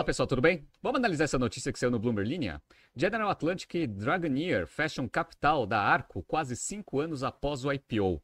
Fala pessoal, tudo bem? Vamos analisar essa notícia que saiu no Bloomberg Linha? General Atlantic Dragoneer fecham capital da Arco quase cinco anos após o IPO.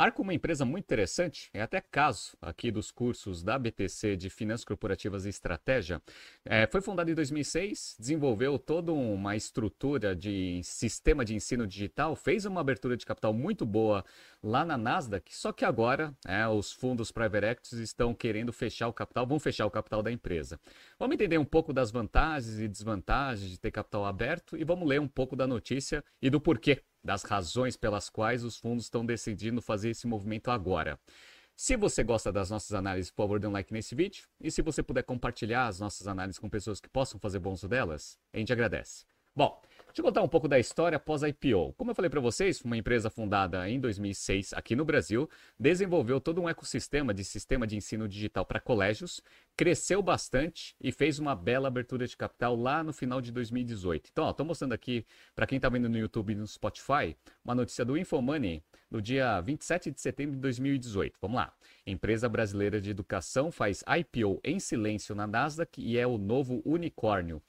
Arco uma empresa muito interessante, é até caso aqui dos cursos da BTC de Finanças Corporativas e Estratégia. É, foi fundada em 2006, desenvolveu toda uma estrutura de sistema de ensino digital, fez uma abertura de capital muito boa lá na Nasdaq, só que agora é, os fundos private equities estão querendo fechar o capital, vão fechar o capital da empresa. Vamos entender um pouco das vantagens e desvantagens de ter capital aberto e vamos ler um pouco da notícia e do porquê, das razões pelas quais os fundos estão decidindo fazer esse movimento agora. Se você gosta das nossas análises, por favor, dê um like nesse vídeo. E se você puder compartilhar as nossas análises com pessoas que possam fazer bom uso delas, a gente agradece. Bom, Deixa eu contar um pouco da história após a IPO. Como eu falei para vocês, uma empresa fundada em 2006 aqui no Brasil, desenvolveu todo um ecossistema de sistema de ensino digital para colégios, cresceu bastante e fez uma bela abertura de capital lá no final de 2018. Então, estou mostrando aqui para quem está vendo no YouTube e no Spotify, uma notícia do Infomoney no dia 27 de setembro de 2018. Vamos lá. Empresa brasileira de educação faz IPO em silêncio na Nasdaq e é o novo unicórnio.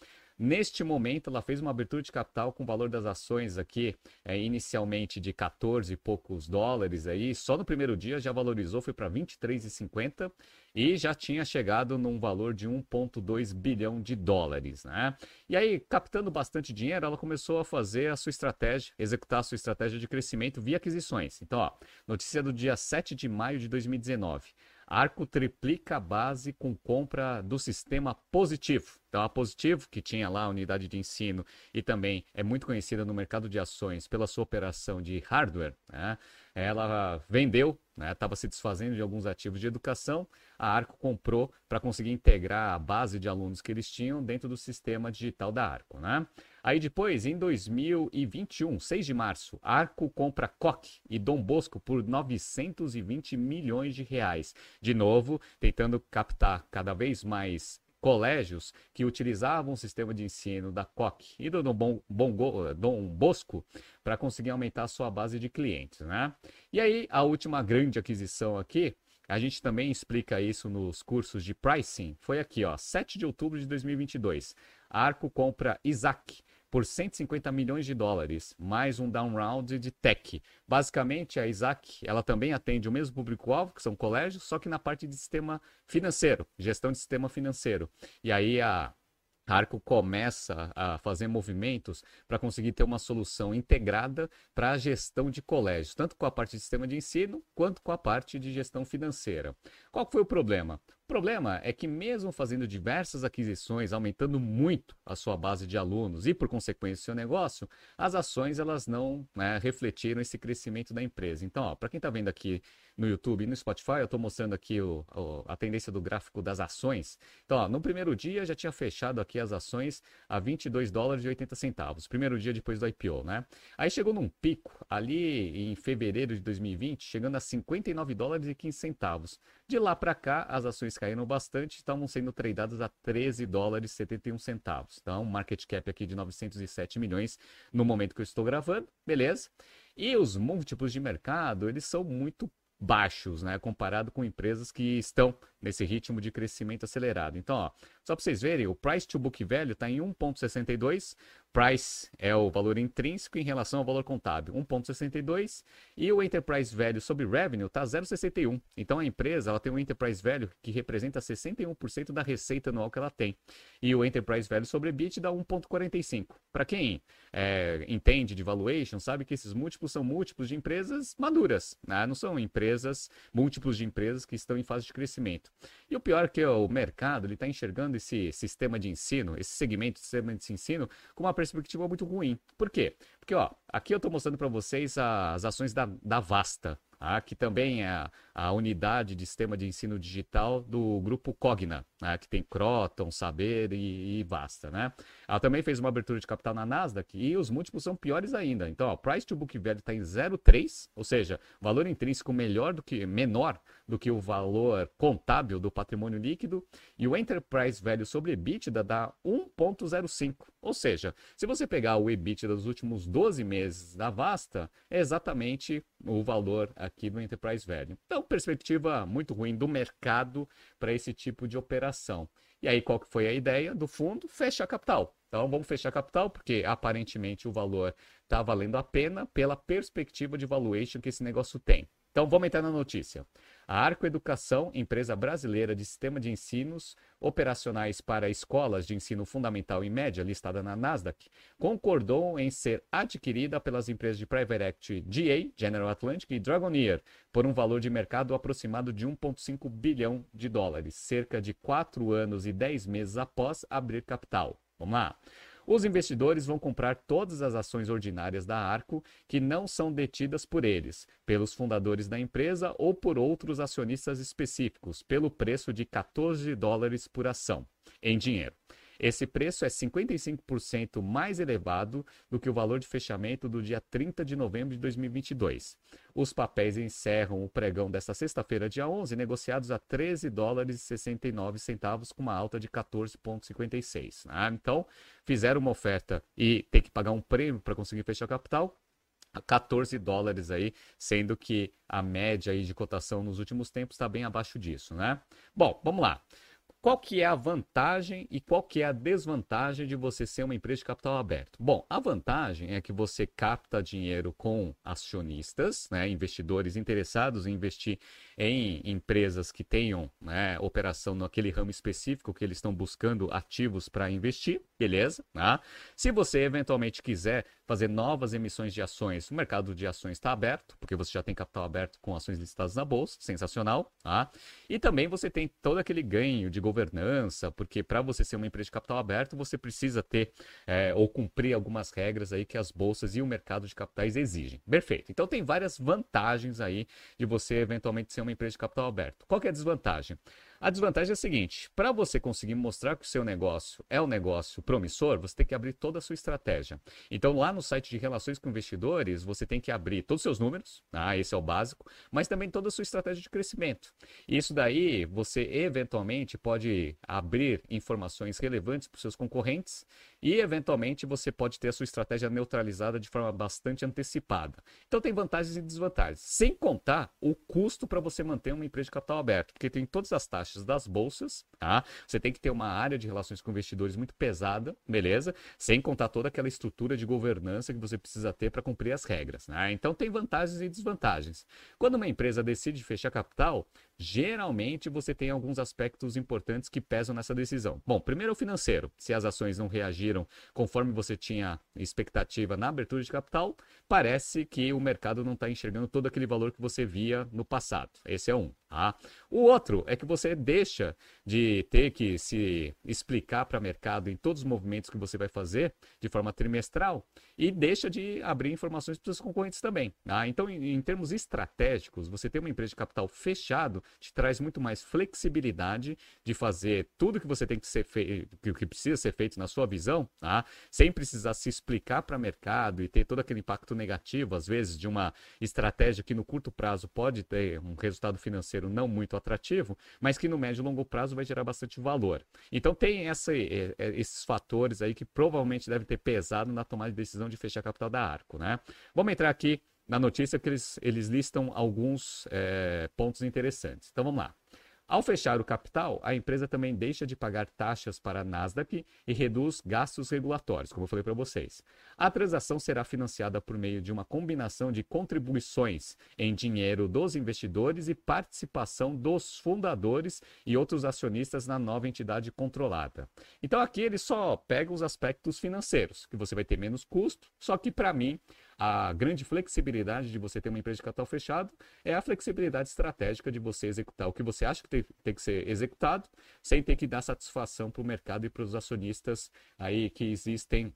Neste momento, ela fez uma abertura de capital com o valor das ações aqui, é, inicialmente de 14 e poucos dólares aí, só no primeiro dia já valorizou, foi para 23,50 e já tinha chegado num valor de 1,2 bilhão de dólares, né? E aí, captando bastante dinheiro, ela começou a fazer a sua estratégia, executar a sua estratégia de crescimento via aquisições. Então, ó, notícia do dia 7 de maio de 2019. Arco triplica a base com compra do sistema positivo. Então, a Positivo, que tinha lá a unidade de ensino e também é muito conhecida no mercado de ações pela sua operação de hardware, né? ela vendeu, estava né? se desfazendo de alguns ativos de educação. A Arco comprou para conseguir integrar a base de alunos que eles tinham dentro do sistema digital da Arco. Né? Aí depois, em 2021, 6 de março, Arco compra Coque e Dom Bosco por 920 milhões de reais. De novo, tentando captar cada vez mais colégios que utilizavam o sistema de ensino da COC e do Dom, Dom Bosco para conseguir aumentar a sua base de clientes. Né? E aí, a última grande aquisição aqui, a gente também explica isso nos cursos de pricing, foi aqui, ó, 7 de outubro de 2022. A Arco compra Isaac por 150 milhões de dólares, mais um down round de tech. Basicamente, a Isaac, ela também atende o mesmo público-alvo, que são colégios, só que na parte de sistema financeiro, gestão de sistema financeiro. E aí a Arco começa a fazer movimentos para conseguir ter uma solução integrada para a gestão de colégios, tanto com a parte de sistema de ensino quanto com a parte de gestão financeira. Qual foi o problema? Problema é que, mesmo fazendo diversas aquisições, aumentando muito a sua base de alunos e, por consequência, o seu negócio, as ações elas não né, refletiram esse crescimento da empresa. Então, para quem está vendo aqui no YouTube e no Spotify, eu estou mostrando aqui o, o, a tendência do gráfico das ações. Então, ó, no primeiro dia já tinha fechado aqui as ações a 22 dólares e 80 centavos. Primeiro dia depois do IPO, né? Aí chegou num pico ali em fevereiro de 2020, chegando a 59 dólares e 15 centavos. De lá para cá, as ações caíram bastante, estavam sendo tradeadas a 13 dólares e 71 centavos. Então, market cap aqui de 907 milhões no momento que eu estou gravando, beleza? E os múltiplos de mercado, eles são muito baixos, né, comparado com empresas que estão nesse ritmo de crescimento acelerado. Então, ó, só para vocês verem, o price to book value está em 1.62, price é o valor intrínseco em relação ao valor contábil, 1.62, e o enterprise value sobre revenue está 0.61. Então a empresa ela tem um enterprise value que representa 61% da receita anual que ela tem, e o enterprise value sobre EBIT dá 1.45. Para quem é, entende de valuation, sabe que esses múltiplos são múltiplos de empresas maduras, né? não são empresas múltiplos de empresas que estão em fase de crescimento. E o pior é que o mercado está enxergando esse sistema de ensino, esse segmento de sistema de ensino, com uma perspectiva muito ruim. Por quê? Porque ó, aqui eu estou mostrando para vocês as ações da, da Vasta, tá? que também é a, unidade de sistema de ensino digital do grupo Cogna, né? que tem Croton, Saber e, e Vasta. Né? Ela também fez uma abertura de capital na Nasdaq e os múltiplos são piores ainda. Então, o price to book value está em 0,3, ou seja, valor intrínseco melhor do que menor do que o valor contábil do patrimônio líquido e o enterprise value sobre EBITDA dá 1.05. Ou seja, se você pegar o EBITDA dos últimos 12 meses da Vasta, é exatamente o valor aqui do enterprise value. Então, perspectiva muito ruim do mercado para esse tipo de operação. E aí, qual que foi a ideia do fundo? Fechar capital. Então, vamos fechar capital, porque aparentemente o valor está valendo a pena pela perspectiva de valuation que esse negócio tem. Então, vamos entrar na notícia. A Arco Educação, empresa brasileira de sistema de ensinos operacionais para escolas de ensino fundamental e média, listada na Nasdaq, concordou em ser adquirida pelas empresas de private equity GA, General Atlantic e Dragoneer, por um valor de mercado aproximado de 1,5 bilhão de dólares, cerca de 4 anos e 10 meses após abrir capital. Vamos lá. Os investidores vão comprar todas as ações ordinárias da Arco que não são detidas por eles, pelos fundadores da empresa ou por outros acionistas específicos, pelo preço de 14 dólares por ação, em dinheiro. Esse preço é 55% mais elevado do que o valor de fechamento do dia 30 de novembro de 2022. Os papéis encerram o pregão desta sexta-feira, dia 11, negociados a 13 dólares e 69 centavos, com uma alta de 14,56. Né? Então, fizeram uma oferta e tem que pagar um prêmio para conseguir fechar capital. 14 dólares aí, sendo que a média aí de cotação nos últimos tempos está bem abaixo disso, né? Bom, vamos lá. Qual que é a vantagem e qual que é a desvantagem de você ser uma empresa de capital aberto? Bom, a vantagem é que você capta dinheiro com acionistas, né, investidores interessados em investir em empresas que tenham né, operação naquele ramo específico que eles estão buscando ativos para investir, beleza? Né? Se você eventualmente quiser fazer novas emissões de ações, o mercado de ações está aberto, porque você já tem capital aberto com ações listadas na bolsa, sensacional. Tá? E também você tem todo aquele ganho de governança, porque para você ser uma empresa de capital aberto, você precisa ter é, ou cumprir algumas regras aí que as bolsas e o mercado de capitais exigem. Perfeito. Então tem várias vantagens aí de você eventualmente ser uma empresa de capital aberto. Qual é a desvantagem? A desvantagem é a seguinte: para você conseguir mostrar que o seu negócio é um negócio promissor, você tem que abrir toda a sua estratégia. Então, lá no site de relações com investidores, você tem que abrir todos os seus números, ah, esse é o básico, mas também toda a sua estratégia de crescimento. Isso daí, você eventualmente pode abrir informações relevantes para os seus concorrentes e, eventualmente, você pode ter a sua estratégia neutralizada de forma bastante antecipada. Então, tem vantagens e desvantagens, sem contar o custo para você manter uma empresa de capital aberto, porque tem todas as taxas das bolsas, tá? Você tem que ter uma área de relações com investidores muito pesada, beleza? Sem contar toda aquela estrutura de governança que você precisa ter para cumprir as regras, né? Então tem vantagens e desvantagens. Quando uma empresa decide fechar capital, geralmente você tem alguns aspectos importantes que pesam nessa decisão. Bom, primeiro o financeiro. Se as ações não reagiram conforme você tinha expectativa na abertura de capital, parece que o mercado não está enxergando todo aquele valor que você via no passado. Esse é um. Tá? O outro é que você deixa de ter que se explicar para o mercado em todos os movimentos que você vai fazer de forma trimestral e deixa de abrir informações para os concorrentes também. Tá? Então, em, em termos estratégicos, você ter uma empresa de capital fechado te traz muito mais flexibilidade de fazer tudo que você tem que ser feito, que precisa ser feito na sua visão, tá? sem precisar se explicar para o mercado e ter todo aquele impacto negativo, às vezes, de uma estratégia que no curto prazo pode ter um resultado financeiro não muito atrativo, mas que no médio e longo prazo vai gerar bastante valor. Então tem essa, é, é, esses fatores aí que provavelmente devem ter pesado na tomada de decisão de fechar a capital da Arco, né? Vamos entrar aqui na notícia que eles, eles listam alguns é, pontos interessantes. Então vamos lá. Ao fechar o capital, a empresa também deixa de pagar taxas para a Nasdaq e reduz gastos regulatórios, como eu falei para vocês. A transação será financiada por meio de uma combinação de contribuições em dinheiro dos investidores e participação dos fundadores e outros acionistas na nova entidade controlada. Então aqui ele só pega os aspectos financeiros, que você vai ter menos custo, só que para mim a grande flexibilidade de você ter uma empresa de capital fechado é a flexibilidade estratégica de você executar o que você acha que tem, tem que ser executado, sem ter que dar satisfação para o mercado e para os acionistas aí que existem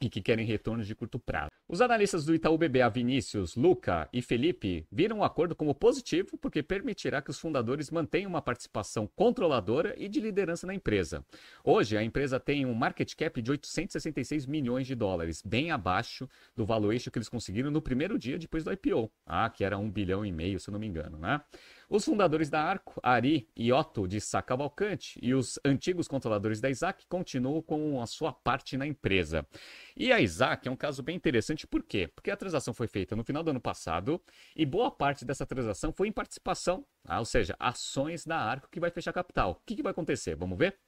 e que querem retornos de curto prazo. Os analistas do Itaú BBA Vinícius, Luca e Felipe viram o acordo como positivo porque permitirá que os fundadores mantenham uma participação controladora e de liderança na empresa. Hoje, a empresa tem um market cap de 866 milhões de dólares, bem abaixo do valuation que eles conseguiram no primeiro dia depois do IPO, ah, que era um bilhão e meio, se eu não me engano, né? Os fundadores da Arco, Ari e Otto de Sá Cavalcante, e os antigos controladores da Isaac continuam com a sua parte na empresa. E a Isaac é um caso bem interessante, por quê? Porque a transação foi feita no final do ano passado e boa parte dessa transação foi em participação, ah, ou seja, ações da Arco que vai fechar capital. O que, que vai acontecer? Vamos ver?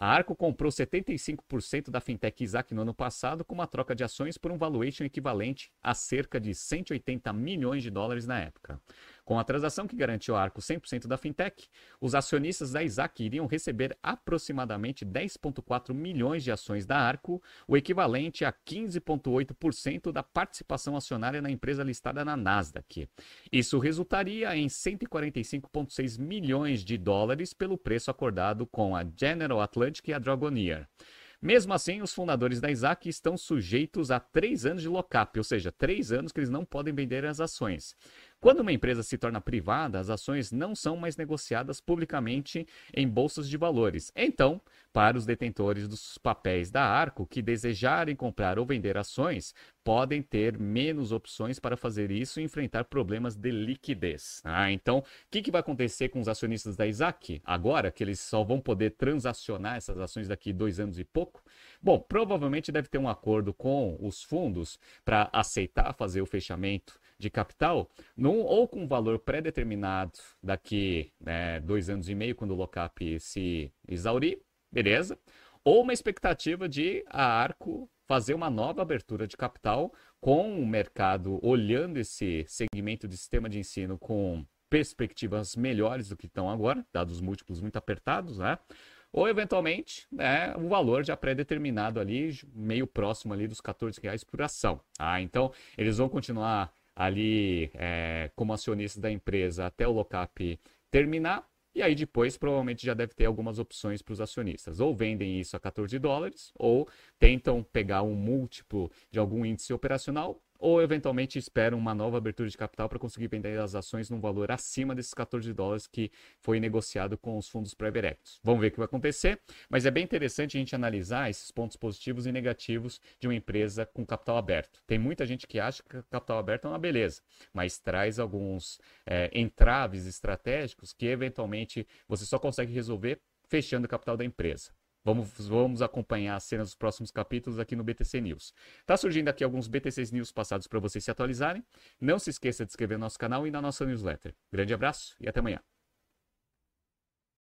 A Arco comprou 75% da fintech Isaac no ano passado com uma troca de ações por um valuation equivalente a cerca de 180 milhões de dólares na época. Com a transação que garantiu a Arco 100% da fintech, os acionistas da Isaac iriam receber aproximadamente 10,4 milhões de ações da Arco, o equivalente a 15,8% da participação acionária na empresa listada na Nasdaq. Isso resultaria em 145,6 milhões de dólares pelo preço acordado com a General Atlantic e a Dragoneer. Mesmo assim, os fundadores da Isaac estão sujeitos a três anos de lock-up, ou seja, três anos que eles não podem vender as ações. Quando uma empresa se torna privada, as ações não são mais negociadas publicamente em bolsas de valores. Então, para os detentores dos papéis da Arco que desejarem comprar ou vender ações, podem ter menos opções para fazer isso e enfrentar problemas de liquidez. Ah, então, o que, que vai acontecer com os acionistas da Isaac agora, que eles só vão poder transacionar essas ações daqui dois anos e pouco? Bom, provavelmente deve ter um acordo com os fundos para aceitar fazer o fechamento de capital, num, ou com um valor pré-determinado daqui né, dois anos e meio, quando o lockup se exaurir, beleza? Ou uma expectativa de a Arco fazer uma nova abertura de capital com o mercado olhando esse segmento de sistema de ensino com perspectivas melhores do que estão agora, dados múltiplos muito apertados, né? Ou eventualmente, né, um valor já pré-determinado ali, meio próximo ali dos 14 reais por ação. Ah, então eles vão continuar ali é, como acionista da empresa até o lockup terminar. E aí depois provavelmente já deve ter algumas opções para os acionistas. Ou vendem isso a 14 dólares, ou tentam pegar um múltiplo de algum índice operacional ou eventualmente esperam uma nova abertura de capital para conseguir vender as ações num valor acima desses 14 dólares que foi negociado com os fundos private equities. Vamos ver o que vai acontecer, mas é bem interessante a gente analisar esses pontos positivos e negativos de uma empresa com capital aberto. Tem muita gente que acha que capital aberto é uma beleza, mas traz alguns é, entraves estratégicos que eventualmente você só consegue resolver fechando o capital da empresa. Vamos, vamos acompanhar as cenas dos próximos capítulos aqui no BTC News. Tá surgindo aqui alguns BTC News passados para vocês se atualizarem. Não se esqueça de inscrever no nosso canal e na nossa newsletter. Grande abraço e até amanhã.